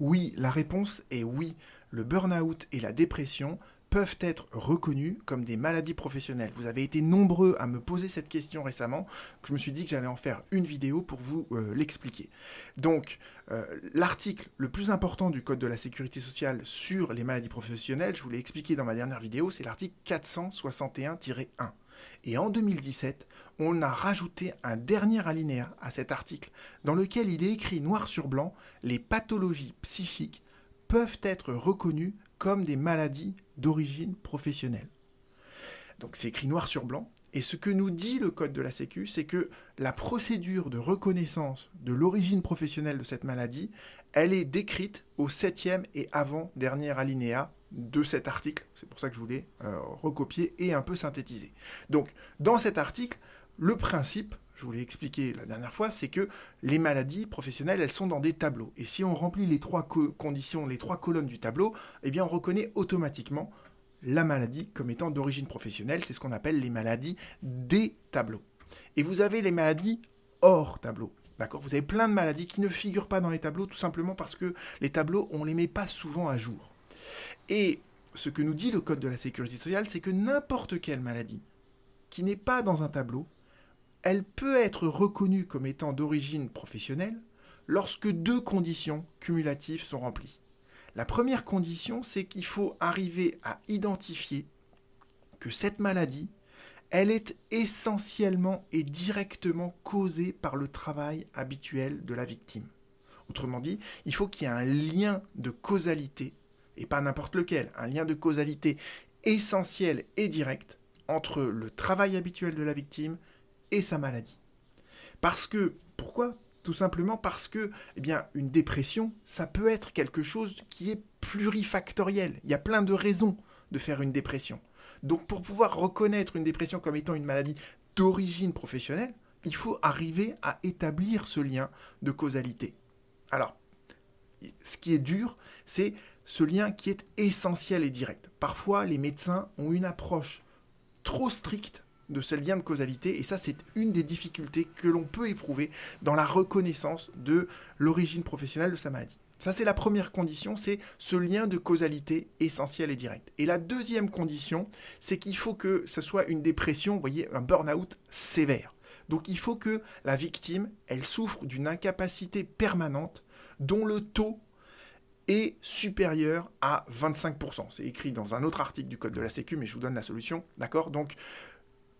Oui, la réponse est oui. Le burn-out et la dépression peuvent être reconnus comme des maladies professionnelles. Vous avez été nombreux à me poser cette question récemment, que je me suis dit que j'allais en faire une vidéo pour vous euh, l'expliquer. Donc, euh, l'article le plus important du Code de la sécurité sociale sur les maladies professionnelles, je vous l'ai expliqué dans ma dernière vidéo, c'est l'article 461-1. Et en 2017, on a rajouté un dernier alinéa à cet article, dans lequel il est écrit noir sur blanc, les pathologies psychiques peuvent être reconnues comme des maladies d'origine professionnelle. Donc c'est écrit noir sur blanc. Et ce que nous dit le Code de la Sécu, c'est que la procédure de reconnaissance de l'origine professionnelle de cette maladie, elle est décrite au septième et avant-dernier alinéa de cet article. C'est pour ça que je voulais euh, recopier et un peu synthétiser. Donc dans cet article, le principe, je vous l'ai expliqué la dernière fois, c'est que les maladies professionnelles, elles sont dans des tableaux. Et si on remplit les trois conditions, les trois colonnes du tableau, eh bien on reconnaît automatiquement la maladie comme étant d'origine professionnelle. C'est ce qu'on appelle les maladies des tableaux. Et vous avez les maladies hors tableau. D'accord? Vous avez plein de maladies qui ne figurent pas dans les tableaux tout simplement parce que les tableaux, on ne les met pas souvent à jour. Et ce que nous dit le Code de la sécurité sociale, c'est que n'importe quelle maladie qui n'est pas dans un tableau elle peut être reconnue comme étant d'origine professionnelle lorsque deux conditions cumulatives sont remplies. La première condition, c'est qu'il faut arriver à identifier que cette maladie, elle est essentiellement et directement causée par le travail habituel de la victime. Autrement dit, il faut qu'il y ait un lien de causalité, et pas n'importe lequel, un lien de causalité essentiel et direct entre le travail habituel de la victime et sa maladie. Parce que, pourquoi? Tout simplement parce que, eh bien, une dépression, ça peut être quelque chose qui est plurifactoriel. Il y a plein de raisons de faire une dépression. Donc, pour pouvoir reconnaître une dépression comme étant une maladie d'origine professionnelle, il faut arriver à établir ce lien de causalité. Alors, ce qui est dur, c'est ce lien qui est essentiel et direct. Parfois, les médecins ont une approche trop stricte de ce lien de causalité, et ça c'est une des difficultés que l'on peut éprouver dans la reconnaissance de l'origine professionnelle de sa maladie. Ça c'est la première condition, c'est ce lien de causalité essentiel et direct. Et la deuxième condition, c'est qu'il faut que ce soit une dépression, vous voyez, un burn-out sévère. Donc il faut que la victime, elle souffre d'une incapacité permanente dont le taux est supérieur à 25%. C'est écrit dans un autre article du Code de la Sécu, mais je vous donne la solution, d'accord? Donc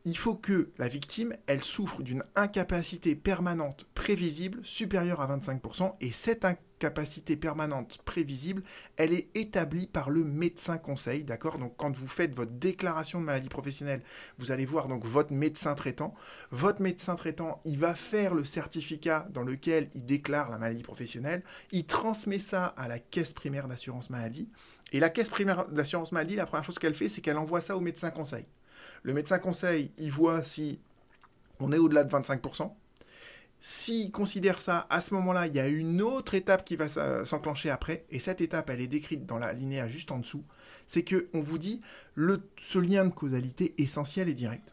il faut que la victime, elle souffre d'une incapacité permanente prévisible supérieure à 25%, et cette incapacité permanente prévisible, elle est établie par le médecin conseil, d'accord? Donc quand vous faites votre déclaration de maladie professionnelle, vous allez voir donc votre médecin traitant. Votre médecin traitant, il va faire le certificat dans lequel il déclare la maladie professionnelle, il transmet ça à la caisse primaire d'assurance maladie, et la caisse primaire d'assurance maladie, la première chose qu'elle fait, c'est qu'elle envoie ça au médecin conseil. Le médecin conseil, il voit si on est au-delà de 25%. S'il considère ça, à ce moment-là, il y a une autre étape qui va s'enclencher après, et cette étape, elle est décrite dans la linéa juste en dessous, c'est que on vous dit ce lien de causalité essentiel et direct.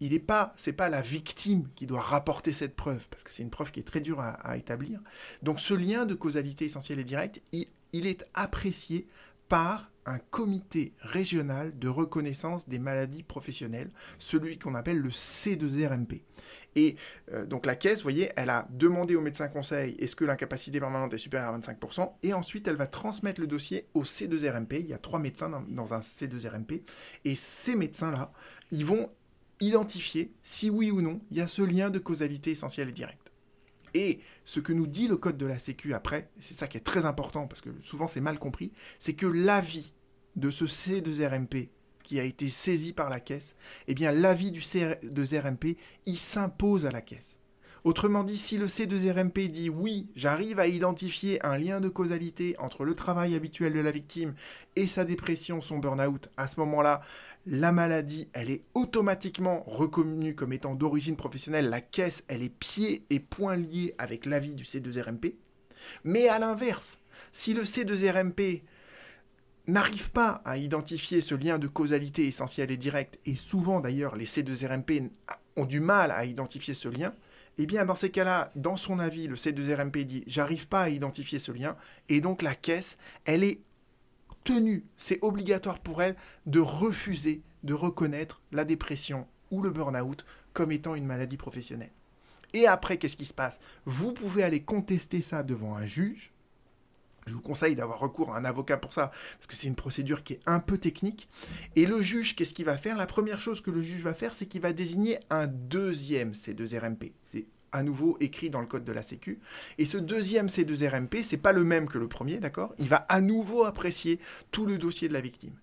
Il n'est pas, c'est pas la victime qui doit rapporter cette preuve, parce que c'est une preuve qui est très dure à, établir. Donc ce lien de causalité essentiel et direct, il est apprécié par un comité régional de reconnaissance des maladies professionnelles, celui qu'on appelle le C2RMP. Et euh, donc la caisse, vous voyez, elle a demandé au médecin conseil est-ce que l'incapacité permanente est supérieure à 25%, et ensuite elle va transmettre le dossier au C2RMP. Il y a trois médecins dans, un C2RMP, et ces médecins-là, ils vont identifier si oui ou non il y a ce lien de causalité essentiel et direct. Et ce que nous dit le code de la Sécu après, c'est ça qui est très important parce que souvent c'est mal compris, c'est que l'avis de ce C2RMP qui a été saisi par la caisse, eh bien l'avis du C2RMP, il s'impose à la caisse. Autrement dit, si le C2RMP dit oui, j'arrive à identifier un lien de causalité entre le travail habituel de la victime et sa dépression, son burn-out, à ce moment-là, la maladie, elle est automatiquement reconnue comme étant d'origine professionnelle. La caisse, elle est pieds et poings liés avec l'avis du C2RMP. Mais à l'inverse, si le C2RMP n'arrive pas à identifier ce lien de causalité essentiel et direct, et souvent d'ailleurs les C2RMP ont du mal à identifier ce lien, eh bien, dans ces cas-là, dans son avis, le C2RMP dit j'arrive pas à identifier ce lien, et donc la caisse, elle est tenue, c'est obligatoire pour elle de refuser de reconnaître la dépression ou le burn-out comme étant une maladie professionnelle. Et après, qu'est-ce qui se passe? Vous pouvez aller contester ça devant un juge. Je vous conseille d'avoir recours à un avocat pour ça, parce que c'est une procédure qui est un peu technique. Et le juge, qu'est-ce qu'il va faire? La première chose que le juge va faire, c'est qu'il va désigner un deuxième C2RMP. C'est à nouveau écrit dans le code de la Sécu. Et ce deuxième C2RMP, c'est pas le même que le premier, d'accord? Il va à nouveau apprécier tout le dossier de la victime.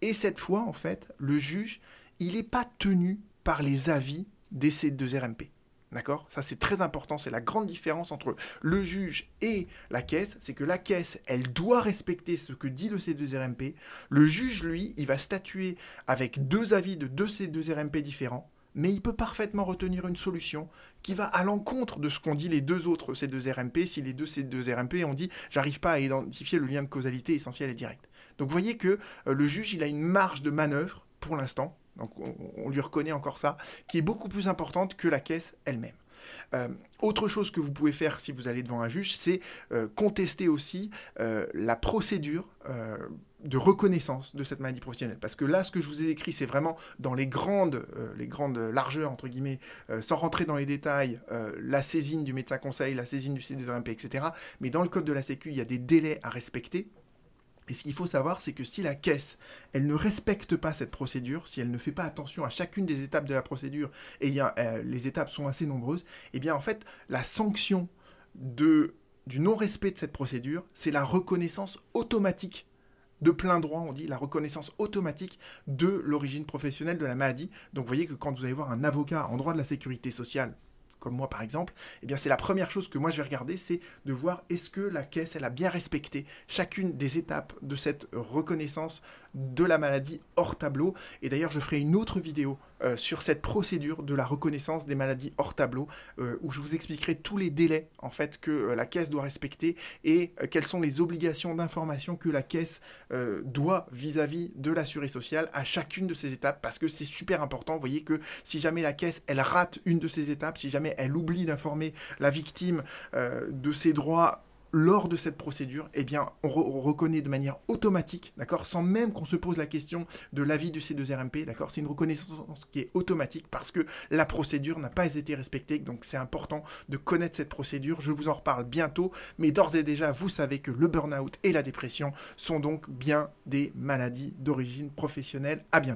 Et cette fois, en fait, le juge, il n'est pas tenu par les avis des C2RMP. D'accord? Ça, c'est très important. C'est la grande différence entre le juge et la caisse. C'est que la caisse, elle doit respecter ce que dit le C2RMP. Le juge, lui, il va statuer avec deux avis de deux C2RMP différents. Mais il peut parfaitement retenir une solution qui va à l'encontre de ce qu'ont dit les deux autres C2RMP. Si les deux C2RMP ont dit j'arrive pas à identifier le lien de causalité essentiel et direct. Donc vous voyez que euh, le juge, il a une marge de manœuvre pour l'instant donc on, lui reconnaît encore ça, qui est beaucoup plus importante que la caisse elle-même. Euh, autre chose que vous pouvez faire si vous allez devant un juge, c'est euh, contester aussi la procédure de reconnaissance de cette maladie professionnelle. Parce que là, ce que je vous ai écrit, c'est vraiment dans les grandes, grandes largeurs, entre guillemets, sans rentrer dans les détails, la saisine du médecin conseil, la saisine du CDRMP, etc. Mais dans le code de la Sécu, il y a des délais à respecter. Et ce qu'il faut savoir, c'est que si la caisse, elle ne respecte pas cette procédure, si elle ne fait pas attention à chacune des étapes de la procédure, et euh, les étapes sont assez nombreuses, eh bien en fait, la sanction du non-respect de cette procédure, c'est la reconnaissance automatique de plein droit, on dit la reconnaissance automatique de l'origine professionnelle de la maladie. Donc vous voyez que quand vous allez voir un avocat en droit de la sécurité sociale, comme moi par exemple, eh bien c'est la première chose que moi je vais regarder, c'est de voir est-ce que la caisse elle a bien respecté chacune des étapes de cette reconnaissance de la maladie hors tableau. Et d'ailleurs je ferai une autre vidéo euh, sur cette procédure de la reconnaissance des maladies hors tableau, euh, où je vous expliquerai tous les délais en fait que euh, la caisse doit respecter et quelles sont les obligations d'information que la caisse doit vis-à-vis -vis de l'assuré social à chacune de ces étapes, parce que c'est super important. Vous voyez que si jamais la caisse elle rate une de ces étapes, si jamais elle oublie d'informer la victime de ses droits lors de cette procédure, eh bien, on, reconnaît de manière automatique, d'accord, sans même qu'on se pose la question de l'avis du C2RMP, d'accord, c'est une reconnaissance qui est automatique parce que la procédure n'a pas été respectée, donc c'est important de connaître cette procédure. Je vous en reparle bientôt, mais d'ores et déjà, vous savez que le burn-out et la dépression sont donc bien des maladies d'origine professionnelle. À bientôt.